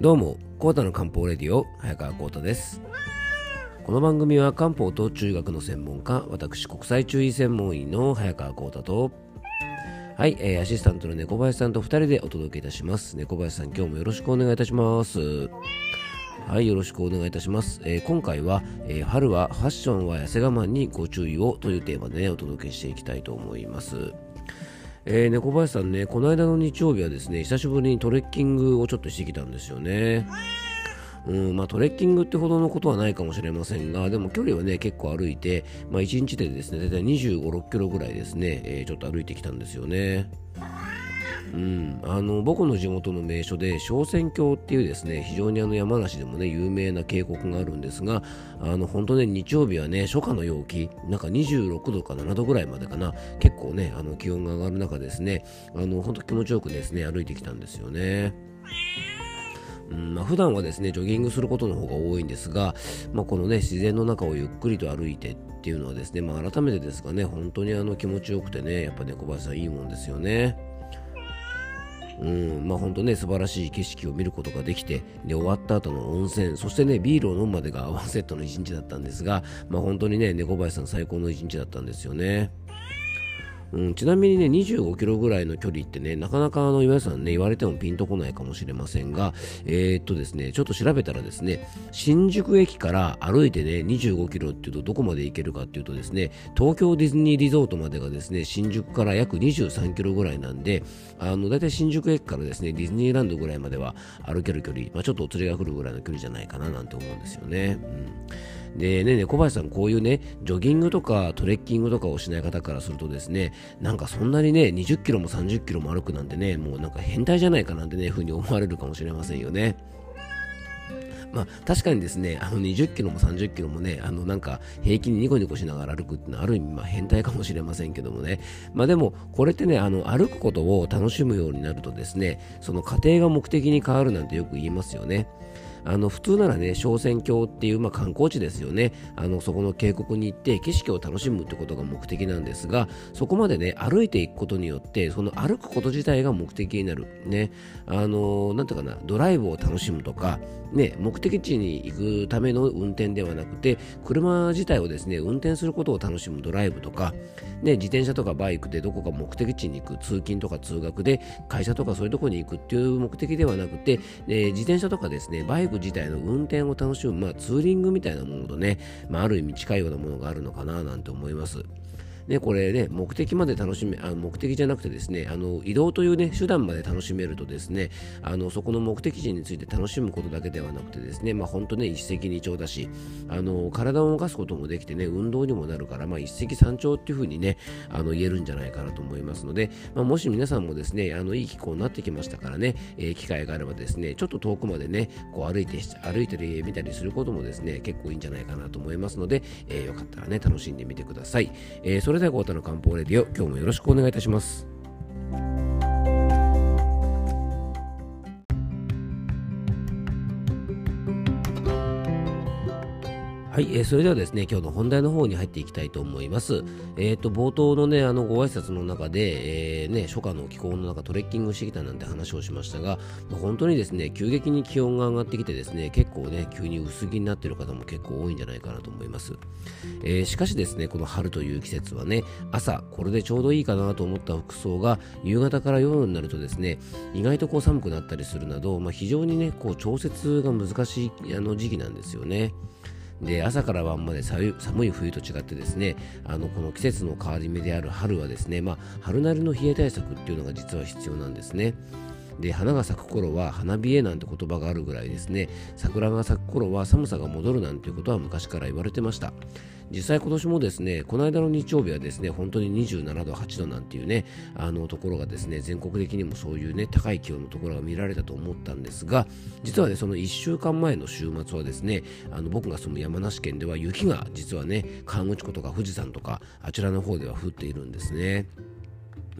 どうも、コータの漢方レディオ、早川コータです。この番組は漢方と中学の専門家、私国際中医専門医の早川コータと、はい、えーアシスタントの猫林さんと2人でお届けいたします。猫林さん、今日もよろしくお願いいたします。はい、よろしくお願いいたします。えー今回は、えー春はファッションは痩せ我慢にご注意をというテーマでね、お届けしていきたいと思います。えー、猫林さんね、この間の日曜日はですね、久しぶりにトレッキングをちょっとしてきたんですよね。うんまあ、トレッキングってほどのことはないかもしれませんが、でも距離はね、結構歩いて、まあ、1日でですね、大体25、6キロぐらいですね、えーちょっと歩いてきたんですよね。うん、あの僕の地元の名所で昇仙峡っていうですね非常にあの山梨でもね有名な渓谷があるんですがあの本当ね日曜日はね初夏の陽気なんか26度か7度ぐらいまでかな結構ねあの気温が上がる中ですねあの本当気持ちよくですね歩いてきたんですよね。うんまあ、普段はですねジョギングすることの方が多いんですが、まあ、このね自然の中をゆっくりと歩いてっていうのはですね、まあ、改めてですがね本当にあの気持ちよくてねやっぱね小林さんいいもんですよね。うんまあ本当ね素晴らしい景色を見ることができてで終わった後の温泉そしてねビールを飲むまでがワンセットの一日だったんですが、まあ、本当にね猫林さん最高の一日だったんですよね。うん、ちなみにね25キロぐらいの距離ってねなかなかあの岩井さんね言われてもピンとこないかもしれませんがえーっとですねちょっと調べたらですね新宿駅から歩いてね25キロっていうとどこまで行けるかっていうとですね東京ディズニーリゾートまでがですね新宿から約23キロぐらいなんであの大体新宿駅からですねディズニーランドぐらいまでは歩ける距離、まあ、ちょっとお連れが来るぐらいの距離じゃないかななんて思うんですよね。うん、でね小林さんこういうねジョギングとかトレッキングとかをしない方からするとですねなんかそんなにね20キロも30キロも歩くなんてねもうなんか変態じゃないかなんてねふうに思われるかもしれませんよね。まあ、確かにですね、あの20キロも30キロもね、あのなんか平気にニコニコしながら歩くってのはある意味まあ変態かもしれませんけどもね、まあでもこれってね、あの歩くことを楽しむようになるとですね、その過程が目的に変わるなんてよく言いますよね。あの普通ならね、昇仙峡っていう、まあ、観光地ですよねあの、そこの渓谷に行って景色を楽しむってことが目的なんですが、そこまでね、歩いていくことによって、その歩くこと自体が目的になる。ね、あのなんていうかな、ドライブを楽しむとか、ね、目的地に行くための運転ではなくて、車自体をですね、運転することを楽しむドライブとか、ね、自転車とかバイクでどこか目的地に行く、通勤とか通学で会社とかそういうところに行くっていう目的ではなくて、え自転車とかですね、バイク自体の運転を楽しむ、まあ、ツーリングみたいなものとね、まあ、ある意味近いようなものがあるのかななんて思います。ね、これね、目的まで楽しめ、あ目的じゃなくてですね、あの移動というね、手段まで楽しめるとですね、あのそこの目的地について楽しむことだけではなくてですね、まあ本当ね、一石二鳥だし、あの体を動かすこともできてね、運動にもなるから、まあ一石三鳥っていうふうにね、あの言えるんじゃないかなと思いますので、まあ、もし皆さんもですね、あのいい気候になってきましたからね、えー機会があればですね、ちょっと遠くまでね、こう歩いて歩いてみたりすることもですね、結構いいんじゃないかなと思いますので、えーよかったらね、楽しんでみてください。えーそれでは、コータの漢方レディオ、今日もよろしくお願いいたします。はい、えーそれではですね、今日の本題の方に入っていきたいと思います。えっ、と、冒頭のね、あの、ご挨拶の中で、えーね、初夏の気候の中トレッキングしてきたなんて話をしましたが、まあ本当にですね、急激に気温が上がってきてですね、結構ね、急に薄着になっている方も結構多いんじゃないかなと思います。えーしかしですね、この春という季節はね、朝、これでちょうどいいかなと思った服装が、夕方から夜になるとですね、意外とこう寒くなったりするなど、まあ、非常にね、こう調節が難しいあの時期なんですよね。で朝から晩まで寒い冬と違ってですねあのこの季節の変わり目である春はですね、まあ、春なりの冷え対策っていうのが実は必要なんですね。で花が咲く頃は花冷えなんて言葉があるぐらいですね桜が咲く頃は寒さが戻るなんていうことは昔から言われてました実際今年もですねこの間の日曜日はですね本当に27度8度なんていうねあのところがですね全国的にもそういうね高い気温のところが見られたと思ったんですが実はねその1週間前の週末はですねあの僕が住む山梨県では雪が実はね河口湖とか富士山とかあちらの方では降っているんですね。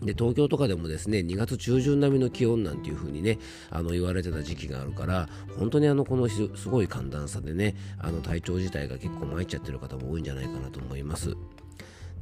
で東京とかでもですね2月中旬並みの気温なんていう風にねあの言われてた時期があるから本当にあのこのすごい寒暖差でねあの体調自体が結構参っちゃってる方も多いんじゃないかなと思います。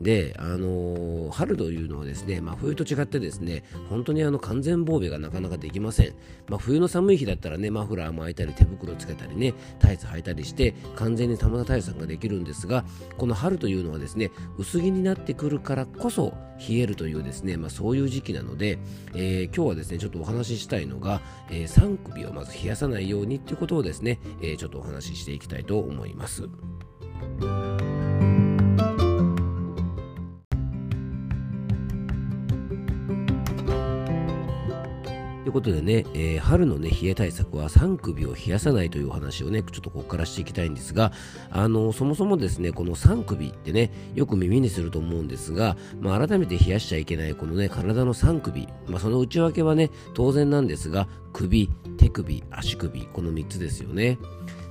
で、あのー、春というのはですね、まあ、冬と違ってですね、本当にあの完全防備がなかなかできません。まあ、冬の寒い日だったらね、マフラー巻いたり手袋つけたりね、タイツ履いたりして、完全に玉田対策ができるんですが、この春というのはですね、薄着になってくるからこそ冷えるというですね、まあ、そういう時期なので、えー、今日はですね、ちょっとお話ししたいのが、えー、3首をまず冷やさないようにっていうことをですね、えー、ちょっとお話ししていきたいと思います。ということでね、えー、春のね、冷え対策は3首を冷やさないというお話をね、ちょっとここからしていきたいんですが、あのそもそもですね、この3首ってね、よく耳にすると思うんですが、まあ、改めて冷やしちゃいけないこのね、体の3首、まあ、その内訳はね、当然なんですが、首、手首、足首、この3つですよね。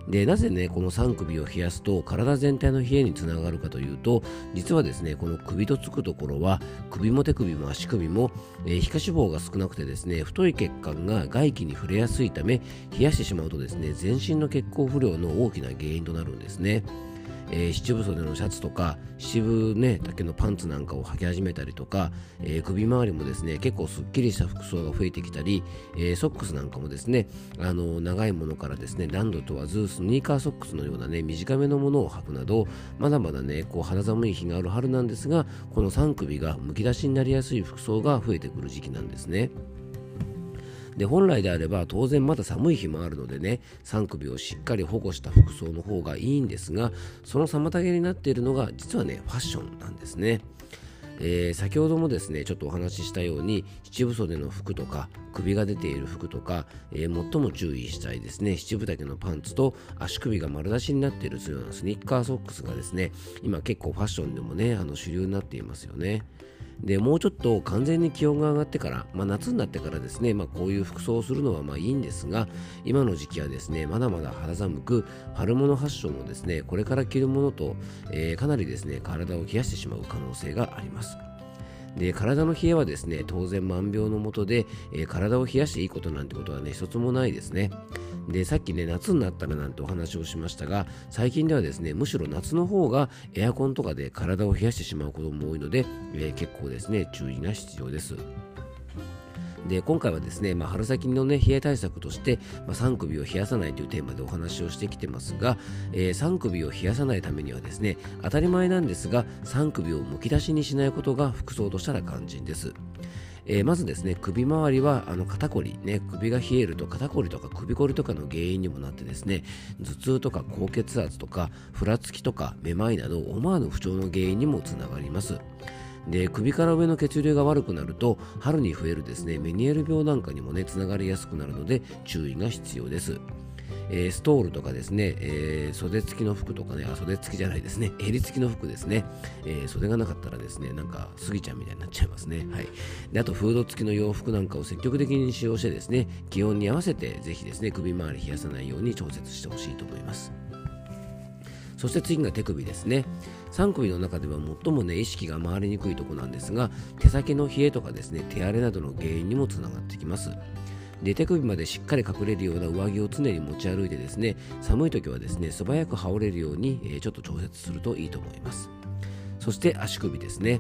でなぜねこの3首を冷やすと体全体の冷えにつながるかというと実はですねこの首とつくところは首も手首も足首も、えー、皮下脂肪が少なくてですね太い血管が外気に触れやすいため冷やしてしまうとですね全身の血行不良の大きな原因となるんですね。えー、七分袖のシャツとか七分ね丈のパンツなんかを履き始めたりとか、えー、首周りもですね結構すっきりした服装が増えてきたり、えー、ソックスなんかもですねあの長いものからですねランド問わずスニーカーソックスのようなね短めのものを履くなどまだまだねこう肌寒い日がある春なんですがこの3首がむき出しになりやすい服装が増えてくる時期なんですね。で本来であれば当然まだ寒い日もあるのでね3首をしっかり保護した服装の方がいいんですがその妨げになっているのが実はねファッションなんですね。えー、先ほどもですねちょっとお話ししたように七分袖の服とか首が出ている服とか、えー、最も注意したいですね七分丈のパンツと足首が丸出しになっているようなスニッカーソックスがですね今結構ファッションでもねあの主流になっていますよね。でもうちょっと完全に気温が上がってから、まあ、夏になってからですね、まあ、こういう服装をするのはまあいいんですが今の時期はですねまだまだ肌寒く春物ファッションもですねこれから着るものと、えー、かなりですね体を冷やしてしまう可能性があります。で体の冷えはですね当然万病のもとで、えー、体を冷やしていいことなんてことはね一つもないですね。でさっきね夏になったらなんてお話をしましたが最近ではですねむしろ夏の方がエアコンとかで体を冷やしてしまうことも多いので、えー、結構ですね注意が必要ですで今回はですね、まあ、春先の、ね、冷え対策として、まあ、3首を冷やさないというテーマでお話をしてきてますが、えー、3首を冷やさないためにはですね当たり前なんですが3首をむき出しにしないことが服装としたら肝心です。えー、まずですね首周りはあの肩こり、ね、首が冷えると肩こりとか首こりとかの原因にもなってですね頭痛とか高血圧とかふらつきとかめまいなど思わぬ不調の原因にもつながります。で首から上の血流が悪くなると春に増えるですねメニエール病なんかにもねつながりやすくなるので注意が必要です。えー、ストールとかですね、えー、袖付きの服とかね、あ、袖付きじゃないですね、襟付きの服ですね、えー、袖がなかったらですね、なんか、スギちゃんみたいになっちゃいますね。はい。で、あと、フード付きの洋服なんかを積極的に使用してですね、気温に合わせて、ぜひですね、首周り冷やさないように調節してほしいと思います。そして次が手首ですね。3首の中では最もね、意識が回りにくいところなんですが、手先の冷えとかですね、手荒れなどの原因にもつながってきます。で手首までしっかり隠れるような上着を常に持ち歩いてですね寒い時はですね素早く羽織れるように、え、ちょっと調節するといいと思います。そして足首ですね。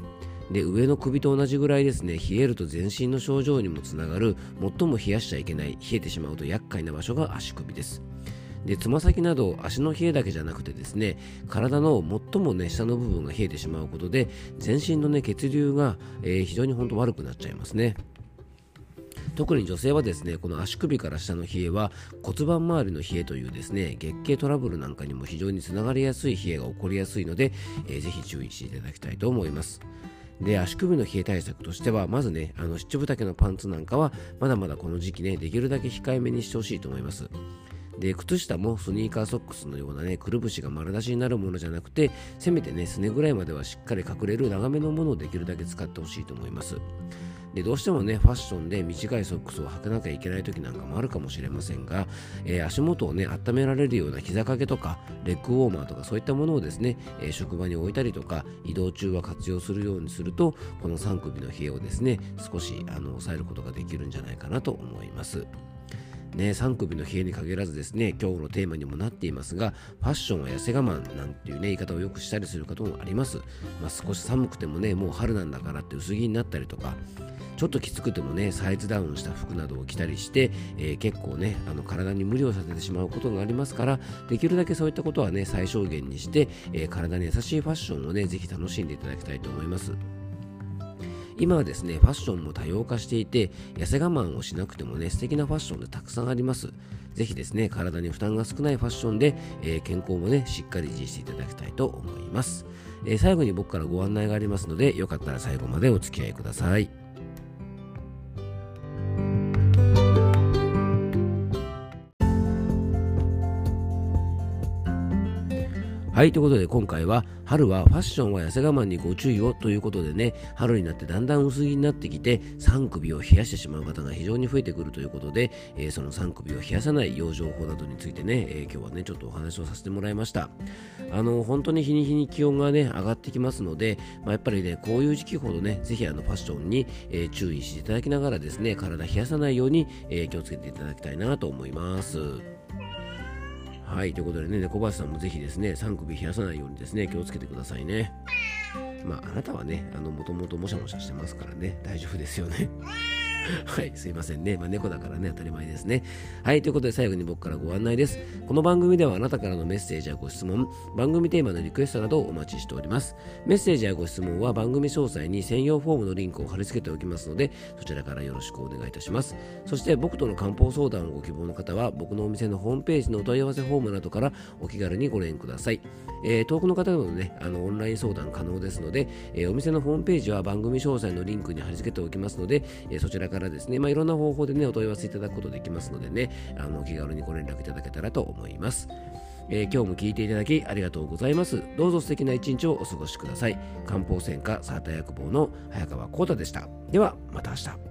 で上の首と同じぐらいですね冷えると全身の症状にもつながる最も冷やしちゃいけない冷えてしまうと厄介な場所が足首です。でつま先など足の冷えだけじゃなくてですね体の最もね下の部分が冷えてしまうことで全身のね血流が、えー、非常に本当悪くなっちゃいますね。特に女性はですねこの足首から下の冷えは骨盤周りの冷えというですね月経トラブルなんかにも非常につながりやすい冷えが起こりやすいので、えー、ぜひ注意していただきたいと思います。で足首の冷え対策としてはまずねあの七分丈のパンツなんかはまだまだこの時期ねできるだけ控えめにしてほしいと思います。で靴下もスニーカーソックスのようなねくるぶしが丸出しになるものじゃなくてせめてねすねぐらいまではしっかり隠れる長めのものをできるだけ使ってほしいと思います。でどうしてもねファッションで短いソックスを履かなきゃいけない時なんかもあるかもしれませんが、えー、足元をね温められるような膝掛けとかレッグウォーマーとかそういったものをですね、えー、職場に置いたりとか移動中は活用するようにするとこの3首の冷えをですね少しあの抑えることができるんじゃないかなと思います。ね、3首の冷えに限らずですね、今日のテーマにもなっていますが、ファッションは痩せ我慢なんていうね、言い方をよくしたりすることもあります。まあ、少し寒くてもね、もう春なんだからって薄着になったりとか、ちょっときつくてもねサイズダウンした服などを着たりして、えー、結構ねあの体に無理をさせてしまうことがありますからできるだけそういったことはね最小限にして、えー、体に優しいファッションをねぜひ楽しんでいただきたいと思います今はですねファッションも多様化していて痩せ我慢をしなくてもね素敵なファッションでたくさんあります。ぜひですね体に負担が少ないファッションで、えー、健康もねしっかり維持していただきたいと思います、えー、最後に僕からご案内がありますのでよかったら最後までお付き合いください。はい、ということで今回は春はファッションは痩せ我慢にご注意をということでね、春になってだんだん薄着になってきて、3首を冷やしてしまう方が非常に増えてくるということで、えー、その3首を冷やさない養生法などについてね、えー、今日はね、ちょっとお話をさせてもらいました。あの、本当に日に日に気温がね、上がってきますので、まあ、やっぱりね、こういう時期ほどね、ぜひあのファッションに、えー、注意していただきながらですね、体冷やさないように、え気をつけていただきたいなと思います。はい、ということでね、猫林さんもぜひですね、3首冷やさないようにですね、気をつけてくださいね。まあ、あなたはね、あの、もともともしゃもしゃしてますからね、大丈夫ですよね。はい、すいませんね。まあ、猫だからね、当たり前ですね。はい、ということで最後に僕からご案内です。この番組ではあなたからのメッセージやご質問、番組テーマのリクエストなどをお待ちしております。メッセージやご質問は番組詳細に専用フォームのリンクを貼り付けておきますので、そちらからよろしくお願いいたします。そして僕との漢方相談をご希望の方は、僕のお店のホームページのお問い合わせフォームなどからお気軽にご連ください。えー、遠くの方でもね、あのオンライン相談可能ですので、えー、お店のホームページは番組詳細のリンクに貼り付けておきますので、えー、そちらからからですね、まあ、いろんな方法でね、お問い合わせいただくことできますのでね、あの、お気軽にご連絡いただけたらと思います。えー、今日も聞いていただきありがとうございます。どうぞ素敵な一日をお過ごしください。漢方専科サーター薬房の早川幸太でした。では、また明日。